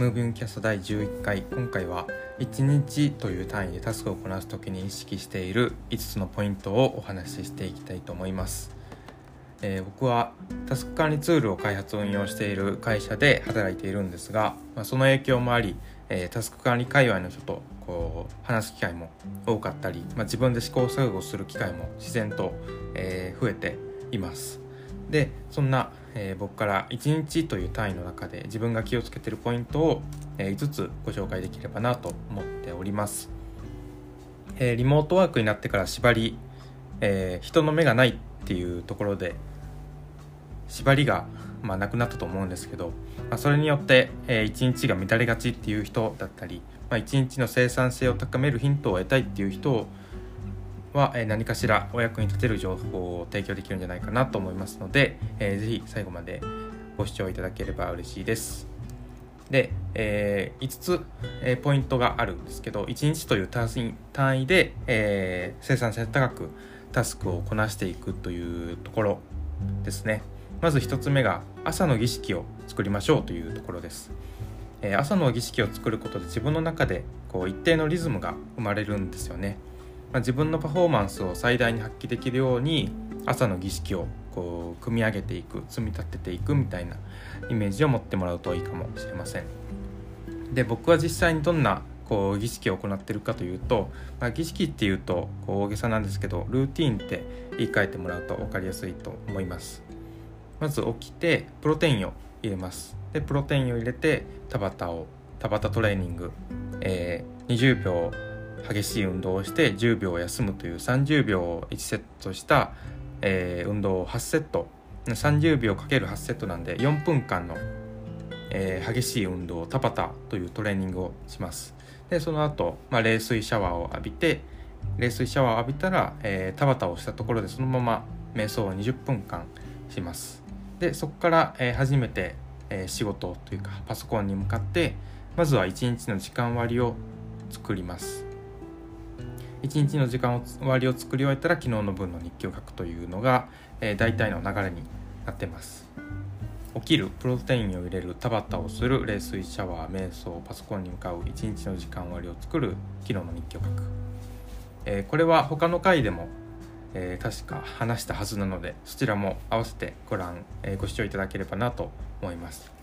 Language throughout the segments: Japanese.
ムービングキャスト第11回。今回は1日という単位でタスクをこなす時に意識している5つのポイントをお話ししていきたいと思います、えー、僕はタスク管理ツールを開発運用している会社で働いているんですが、まあ、その影響もあり、えー、タスク管理界隈の人とこう話す機会も多かったり、まあ、自分で試行錯誤する機会も自然と、えー、増えています。でそんなえー、僕から1日という単位の中で自分が気をつけてるポイントを、えー、5つご紹介できればなと思っております、えー、リモートワークになってから縛り、え人の目がないっていうところで縛りが、まあ、なくなったと思うんですけど、まあ、それによって、え1日が乱れがちっていう人だったり、まあ、1日の生産性を高めるヒントを得たいっていう人をは何かしらお役に立てる情報を提供できるんじゃないかなと思いますので、えー、ぜひ最後までご視聴いただければ嬉しいです。で、えー、5つ、えー、ポイントがあるんですけど1日という単位で、えー、生産性高くタスクをこなしていくというところですね。まず1つ目が朝の儀式を作りましょうというところです、え朝の儀式を作ることで自分の中でこう一定のリズムが生まれるんですよね。まあ、自分のパフォーマンスを最大に発揮できるように朝の儀式をこう組み上げていく積み立てていくみたいなイメージを持ってもらうといいかもしれません。で僕は実際にどんなこう儀式を行ってるかというと、まあ、儀式っていうとこう大げさなんですけどルーティンって言い換えてもらうと分かりやすいと思いますまず起きてプロテインを入れますでプロテインを入れて田畑を田畑トレーニング、えー、20秒激しい運動をして10秒休むという30秒を1セットした、えー、運動を8セット。30秒 ×8 セットなんで4分間の、えー、激しい運動をタパタというトレーニングをします。でその後、まあ冷水シャワーを浴びて冷水シャワーを浴びたら、えー、タバタをしたところでそのまま瞑想を20分間します。でそこから、えー、初めて、えー、仕事というかパソコンに向かってまずは1日の時間割を作ります。1日の時間割を作り終えたら昨日の分の日記を書くというのが、えー、大体の流れになってます。起きるプロテインを入れる田畑をする冷水シャワー瞑想パソコンに向かう1日の時間割を作る昨日の日記を書く、えー、これは他の回でも、えー、確か話したはずなのでそちらも合わせてご覧、えご視聴いただければなと思います。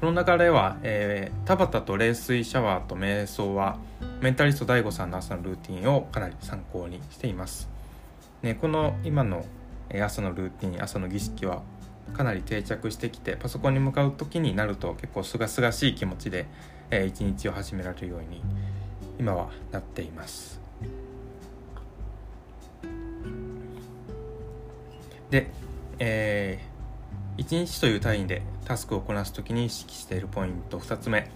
この流れは、えー、田畑と冷水シャワーと瞑想はメンタリスト DAIGO さんの朝のルーティンをかなり参考にしています、ね、この今の朝のルーティン朝の儀式はかなり定着してきてパソコンに向かう時になると結構すがすがしい気持ちで、えー、一日を始められるように今はなっています。で、えー、1日という単位でタスクをこなす時に意識しているポイント。2つ目、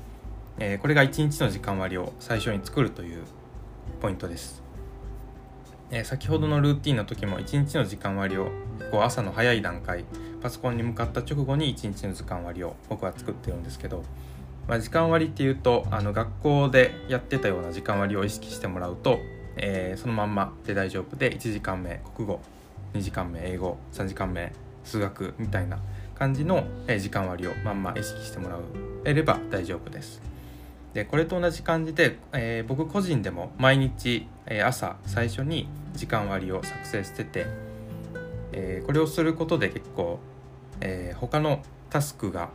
えー、これが1日の時間割を最初に作るというポイントです、えー、先ほどのルーティンの時も1日の時間割をこう朝の早い段階パソコンに向かった直後に1日の時間割を僕は作ってるんですけど、まあ、時間割っていうとあの学校でやってたような時間割を意識してもらうと、えー、そのまんまで大丈夫で1時間目国語2時間目英語3時間目数学みたいな感じの時間割をまんま意識してもらえれば大丈夫です。でこれと同じ感じで、えー、僕個人でも毎日、えー、朝最初に時間割を作成してて、えー、これをすることで結構、えー、他のタスクが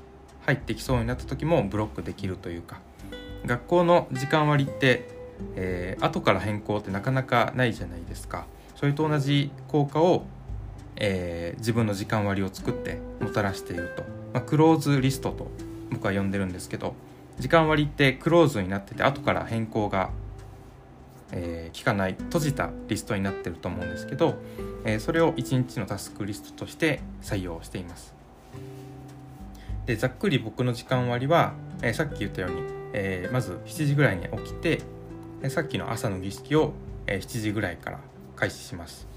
入ってきそうになった時もブロックできるというか学校の時間割って、えー、後から変更ってなかなかないじゃないですかそれと同じ効果をえー、自分の時間割を作ってもたらしていると、まあ、クローズリストと僕は呼んでるんですけど時間割ってクローズになってて後から変更が、えー、効かない閉じたリストになってると思うんですけど、えー、それを1日のタスクリストとして採用しています。でざっくり僕の時間割は、えー、さっき言ったように、えー、まず7時ぐらいに起きてさっきの朝の儀式を、7時ぐらいから開始します。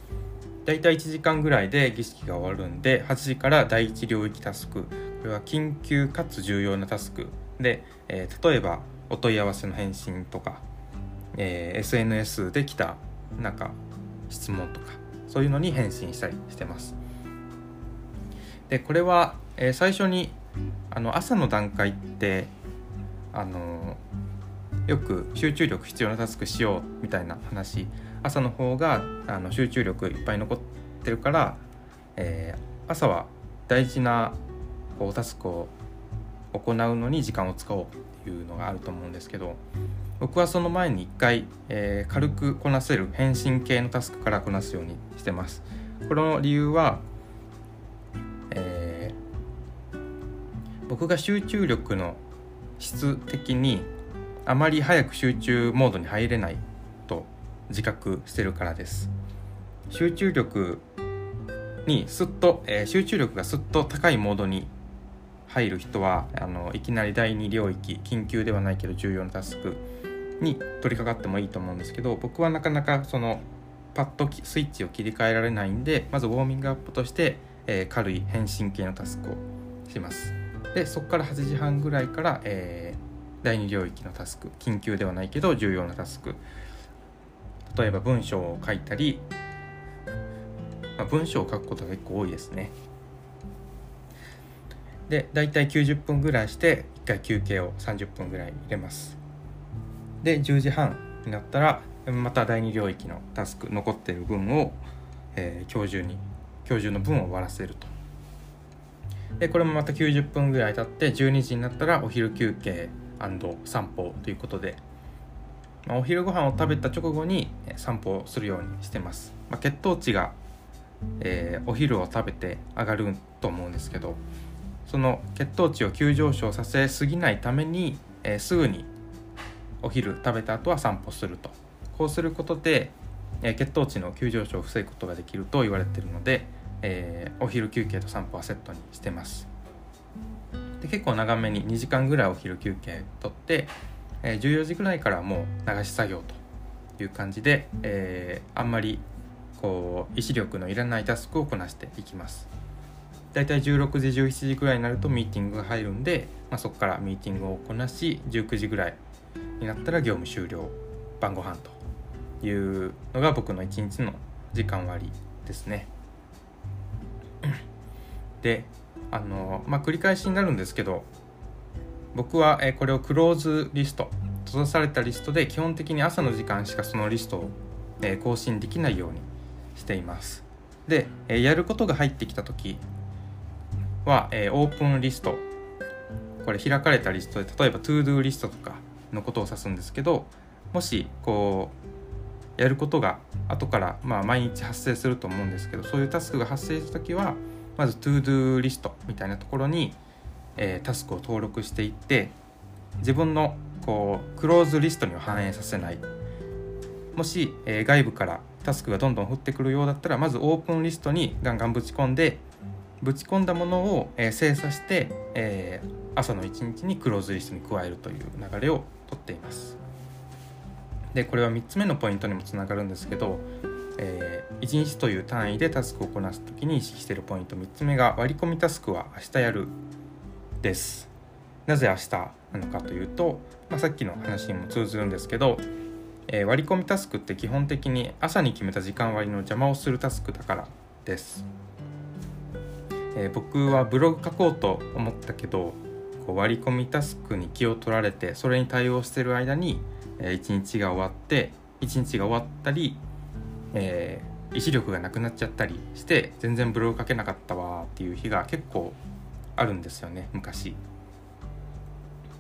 大体1時間ぐらいで儀式が終わるんで8時から第1領域タスク。これは緊急かつ重要なタスクで、えー、例えばお問い合わせの返信とか、えー、SNS で来たなんか質問とかそういうのに返信したりしてます。でこれは、えー、最初にあの朝の段階ってあのよく集中力必要なタスクしようみたいな話朝の方があの集中力いっぱい残ってるから、えー、朝は大事なこうタスクを行うのに時間を使おうっていうのがあると思うんですけど僕はその前に一回、えー、軽くこなせる返信系のタスクからこなすようにしてます。この理由は、えー、僕が集中力の質的にあまり早く集中モードに入れないと自覚してるからです。集中力にすっと、えー、集中力がすっと高いモードに入る人はあのいきなり第2領域緊急ではないけど重要なタスクに取り掛かってもいいと思うんですけど僕はなかなかそのパッとスイッチを切り替えられないんでまずウォーミングアップとして、えー、軽い返信系のタスクをしますでそこから8時半ぐらいから、えー、第2領域のタスク緊急ではないけど重要なタスク。例えば文章を書いたり、まあ、文章を書くことが結構多いですね。で大体90分ぐらいして1回休憩を30分ぐらい入れます。で10時半になったらまた第2領域のタスク残ってる分を、えー、今日中に今日中の分を終わらせると。でこれもまた90分ぐらい経って12時になったらお昼休憩散歩ということで、まあ、お昼ご飯を食べた直後に散歩をするようにしてます、まあ、血糖値が、えー、お昼を食べて上がると思うんですけどその血糖値を急上昇させすぎないために、えー、すぐにお昼食べた後は散歩すると。こうすることで、え血糖値の急上昇を防ぐことができると言われているので、えー、お昼休憩と散歩はセットにしてます。で結構長めに2時間ぐらいお昼休憩とって、えー、14時ぐらいからもう流し作業という感じで、えー、あんまりこう意志力のいらないタスクをこなしていきますだいたい16時17時ぐらいになるとミーティングが入るんで、まあ、そこからミーティングをこなし19時ぐらいになったら業務終了晩ご飯というのが僕の一日の時間割ですね。であのまあ繰り返しになるんですけど僕はこれをクローズリスト閉ざされたリストで基本的に朝の時間しかそのリストを更新できないようにしています。でやることが入ってきた時はオープンリストこれ開かれたリストで例えば ToDo リストとかのことを指すんですけどもしこうやることが後からまあ毎日発生すると思うんですけどそういうタスクが発生した時はまず ToDo リストみたいなところに、えー、タスクを登録していって自分のこうクローズリストには反映させない。もし、えー、外部からタスクがどんどん降ってくるようだったらまずオープンリストにガンガンぶち込んでぶち込んだものを、えー、精査して、えー、朝の一日にクローズリストに加えるという流れをとっています。でこれは3つ目のポイントにもつながるんですけど、えー、1日という単位でタスクをこなす時に意識しているポイント3つ目が割り込みタスクは明日やるです。なぜ明日なのかというと、まあ、さっきの話にも通ずるんですけど、えー、割り込みタスクって基本的に朝に決めた時間割の邪魔をするタスクだからです、えー、僕はブログ書こうと思ったけどこう割り込みタスクに気を取られてそれに対応してる間に、えー、1日が終わって1日が終わったり、えー、意志力がなくなっちゃったりして全然ブログ書けなかったわっていう日が結構あるんですよね昔。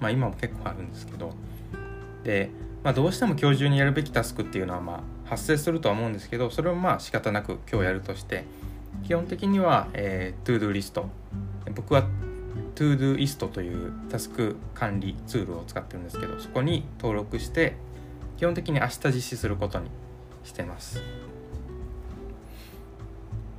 まあ今も結構あるんですけど。で、まあ、どうしても今日中にやるべきタスクっていうのはまあ発生するとは思うんですけどそれをまあ仕方なく今日やるとして基本的には、えー、 ToDo リスト。僕は Todoist というタスク管理ツールを使ってるんですけどそこに登録して基本的に明日実施することにしてます。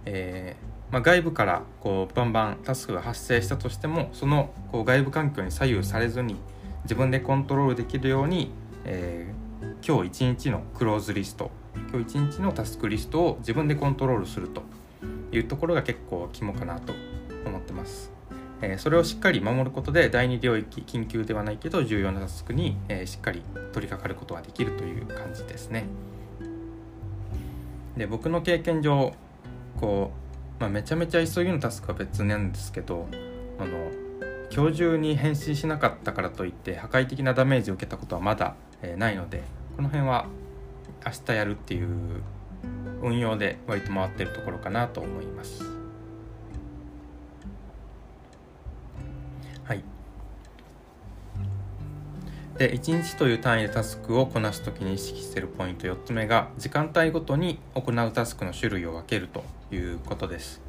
えーまあ、外部からこうバンバンタスクが発生したとしてもそのこう外部環境に左右されずに自分でコントロールできるように、えー、今日一日のクローズリスト今日一日のタスクリストを自分でコントロールするというところが結構肝かなと思ってます。えそれをしっかり守ることで第2領域緊急ではないけど重要なタスクに、えしっかり取り掛かることができるという感じですね。で僕の経験上こう、まあ、めちゃめちゃ急ぎのタスクは別なんですけどあの今日中に返信しなかったからといって破壊的なダメージを受けたことはまだ、えー、ないのでこの辺は明日やるっていう運用で割と回ってるところかなと思います。はい。で1日という単位でタスクをこなす時に意識しているポイント4つ目が時間帯ごとに行うタスクの種類を分けるということです。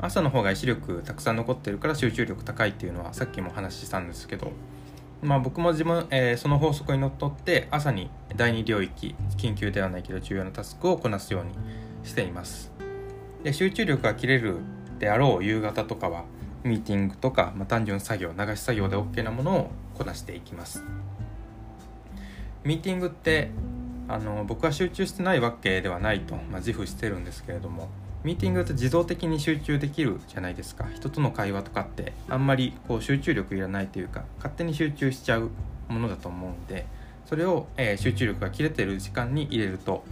朝の方が意志力たくさん残ってるから集中力高いっていうのはさっきもお話ししたんですけどまあ、僕も自分、えー、その法則にのっとって朝に第二領域緊急ではないけど重要なタスクをこなすようにしていますで集中力が切れるであろう夕方とかはミーティングとか、まあ、単純作業流し作業で OK なものをこなしていきます。ミーティングってあの僕は集中してないわけではないと、まあ、自負してるんですけれどもミーティングだと自動的に集中できるじゃないですか。人との会話とかってあんまりこう集中力いらないというか勝手に集中しちゃうものだと思うんでそれを、えー、集中力が切れてる時間に入れると、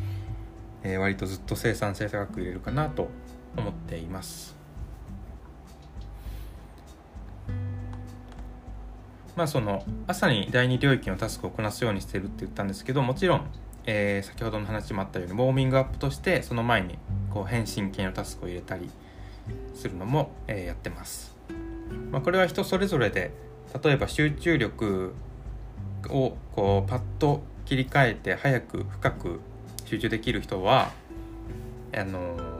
えー、割とずっと生産性高く入れるかなと思っています。まあその朝に第二領域のタスクをこなすようにしてるって言ったんですけどもちろんえー、先ほどの話もあったようにウォーミングアップとしてその前にこう返信系のタスクを入れたりするのも、えー、やってます、まあ、これは人それぞれで例えば集中力をこうパッと切り替えて早く深く集中できる人はあの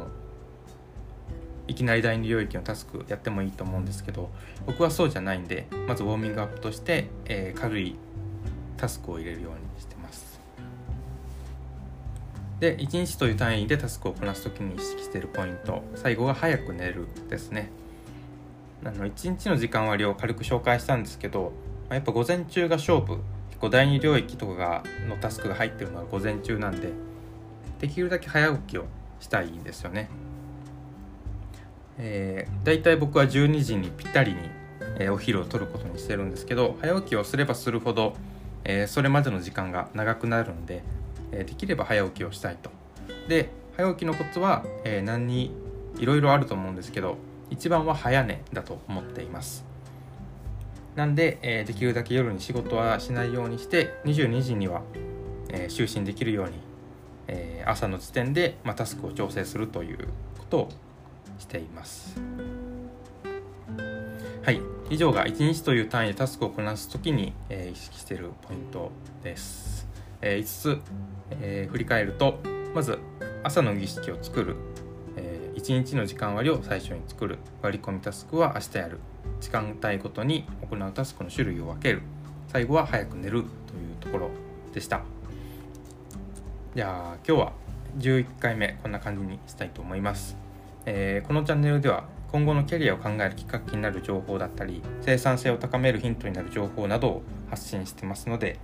いきなり第二領域のタスクやってもいいと思うんですけど僕はそうじゃないんでまずウォーミングアップとして、えー、軽いタスクを入れるようにしてます。で1日という単位でタスクをこなす時に意識しているポイント。最後が早く寝るですね。あの1日の時間割を軽く紹介したんですけどまあやっぱ午前中が勝負。結構第二領域とかがのタスクが入ってるのは午前中なんでできるだけ早起きをしたいんですよね。えー、僕は12時にぴったりに、えー、お昼を取ることにしてるんですけど早起きをすればするほど、えー、それまでの時間が長くなるんでえできれば早起きをしたいと。で早起きのコツは、えー、何にいろいろあると思うんですけど一番は早寝だと思っています。なんで、えー、できるだけ夜に仕事はしないようにして22時には、えー、就寝できるように、えー、朝の時点で、ま、タスクを調整するということをしています。はい、以上が1日という単位でタスクをこなす時に、え意識しているポイントです。え5つえー、振り返るとまず朝の儀式を作る、えー、1日の時間割を最初に作る。割り込みタスクは明日やる。時間帯ごとに行うタスクの種類を分ける。最後は早く寝る。というところでした。じゃあ今日は11回目こんな感じにしたいと思います、えー、このチャンネルでは今後のキャリアを考えるきっかけになる情報だったり生産性を高めるヒントになる情報などを発信してますので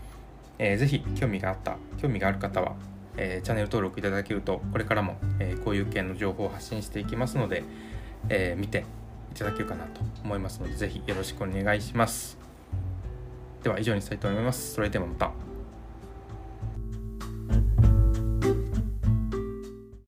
えー、ぜひ興味があった興味がある方は、えー、チャンネル登録いただけるとこれからも、えー、こういう系の情報を発信していきますので、えー、見ていただけるかなと思いますのでぜひよろしくお願いします。では以上にしたいと思います。それではまた。